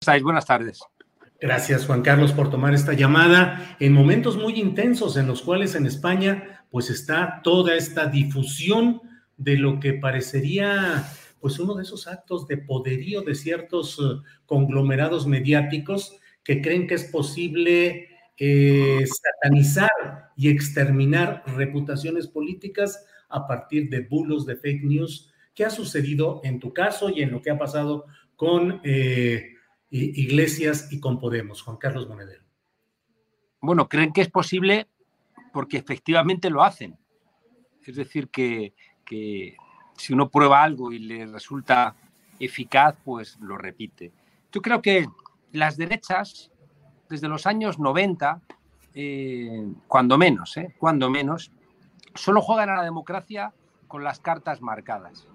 Estáis? Buenas tardes. Gracias, Juan Carlos, por tomar esta llamada en momentos muy intensos en los cuales en España pues está toda esta difusión de lo que parecería pues uno de esos actos de poderío de ciertos eh, conglomerados mediáticos que creen que es posible eh, satanizar y exterminar reputaciones políticas a partir de bulos de fake news que ha sucedido en tu caso y en lo que ha pasado con eh, Iglesias y con Podemos. Juan Carlos Monedero. Bueno, creen que es posible porque efectivamente lo hacen. Es decir, que, que si uno prueba algo y le resulta eficaz, pues lo repite. Yo creo que las derechas, desde los años 90, eh, cuando menos, ¿eh? cuando menos, solo juegan a la democracia con las cartas marcadas.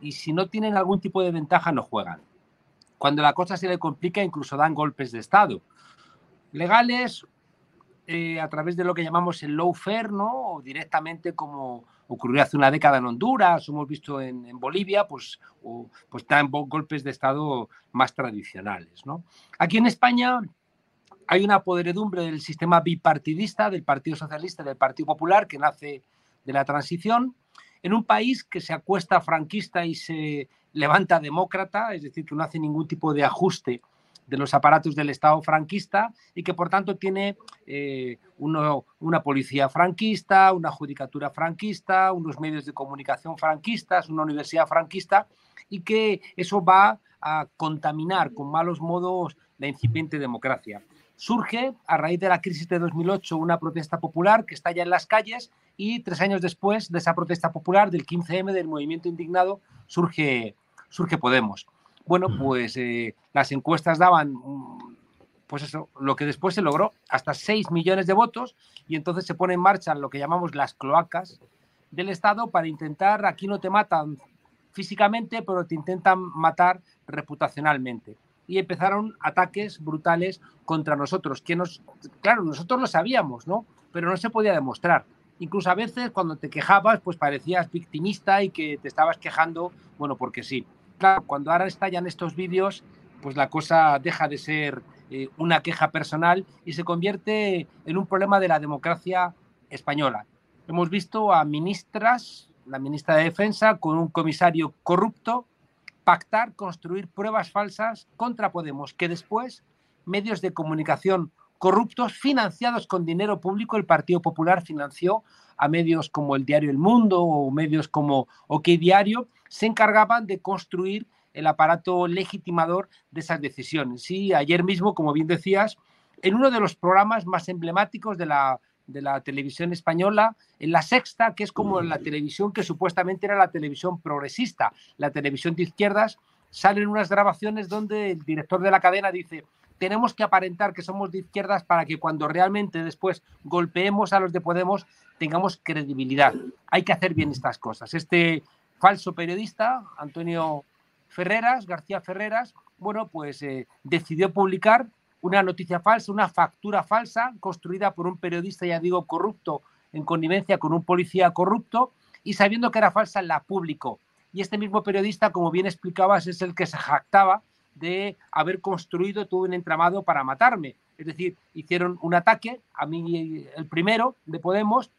Y si no tienen algún tipo de ventaja, no juegan. Cuando la cosa se le complica, incluso dan golpes de Estado. Legales, eh, a través de lo que llamamos el lawfare, ¿no? O directamente como ocurrió hace una década en Honduras, hemos visto en, Bolivia, pues, o, pues dan golpes de Estado más tradicionales. Aquí en España hay una podredumbre del sistema bipartidista del Partido Socialista y del Partido Popular que nace de la transición, en un país que se acuesta franquista y se levanta demócrata, es decir, que no hace ningún tipo de ajuste de los aparatos del Estado franquista y que por tanto tiene eh, una policía franquista, una judicatura franquista, unos medios de comunicación franquistas, una universidad franquista y que eso va a contaminar con malos modos la incipiente democracia. Surge a raíz de la crisis de 2008 una protesta popular que estalla en las calles y tres años después de esa protesta popular, del 15M, del movimiento indignado, surge, surge Podemos. Bueno, pues eh, las encuestas daban, mm, pues eso, lo que después se logró, hasta 6 millones de votos, y entonces se pone en marcha lo que llamamos las cloacas del Estado para intentar, aquí no te matan físicamente, pero te intentan matar reputacionalmente. Y empezaron ataques brutales contra nosotros, que nos, claro, nosotros lo sabíamos, ¿no? Pero no se podía demostrar. Incluso a veces cuando te quejabas, pues parecías victimista y que te estabas quejando, bueno, porque sí. Claro, cuando ahora estallan estos vídeos, pues la cosa deja de ser eh, una queja personal y se convierte en un problema de la democracia española. Hemos visto a ministras, la ministra de Defensa, con un comisario corrupto, pactar, construir pruebas falsas contra Podemos, que después medios de comunicación corruptos financiados con dinero público, el Partido Popular financió a medios como el diario El Mundo o medios como OK Diario, se encargaban de construir el aparato legitimador de esas decisiones. Y ayer mismo, como bien decías, en uno de los programas más emblemáticos de la, de la televisión española, en la sexta, que es como la televisión que supuestamente era la televisión progresista, la televisión de izquierdas, salen unas grabaciones donde el director de la cadena dice, tenemos que aparentar que somos de izquierdas para que cuando realmente después golpeemos a los de Podemos tengamos credibilidad. Hay que hacer bien estas cosas. Este falso periodista, Antonio Ferreras, García Ferreras, bueno, pues eh, decidió publicar una noticia falsa, una factura falsa construida por un periodista, ya digo, corrupto, en connivencia con un policía corrupto, y sabiendo que era falsa, la publicó. Y este mismo periodista, como bien explicabas, es el que se jactaba de haber construido todo un entramado para matarme. Es decir, hicieron un ataque, a mí el primero de Podemos,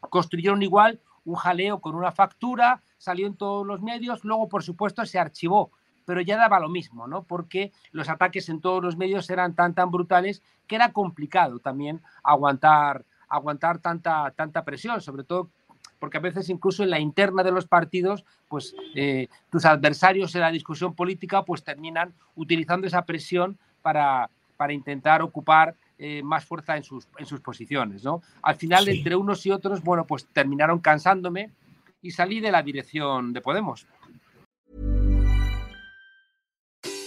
construyeron igual un jaleo con una factura, salió en todos los medios, luego por supuesto se archivó, pero ya daba lo mismo, ¿no? Porque los ataques en todos los medios eran tan tan brutales que era complicado también aguantar aguantar tanta tanta presión, sobre todo porque a veces incluso en la interna de los partidos, pues eh, tus adversarios en la discusión política pues terminan utilizando esa presión para, para intentar ocupar eh, más fuerza en sus, en sus posiciones. ¿no? Al final, entre unos y otros, bueno, pues terminaron cansándome y salí de la dirección de Podemos.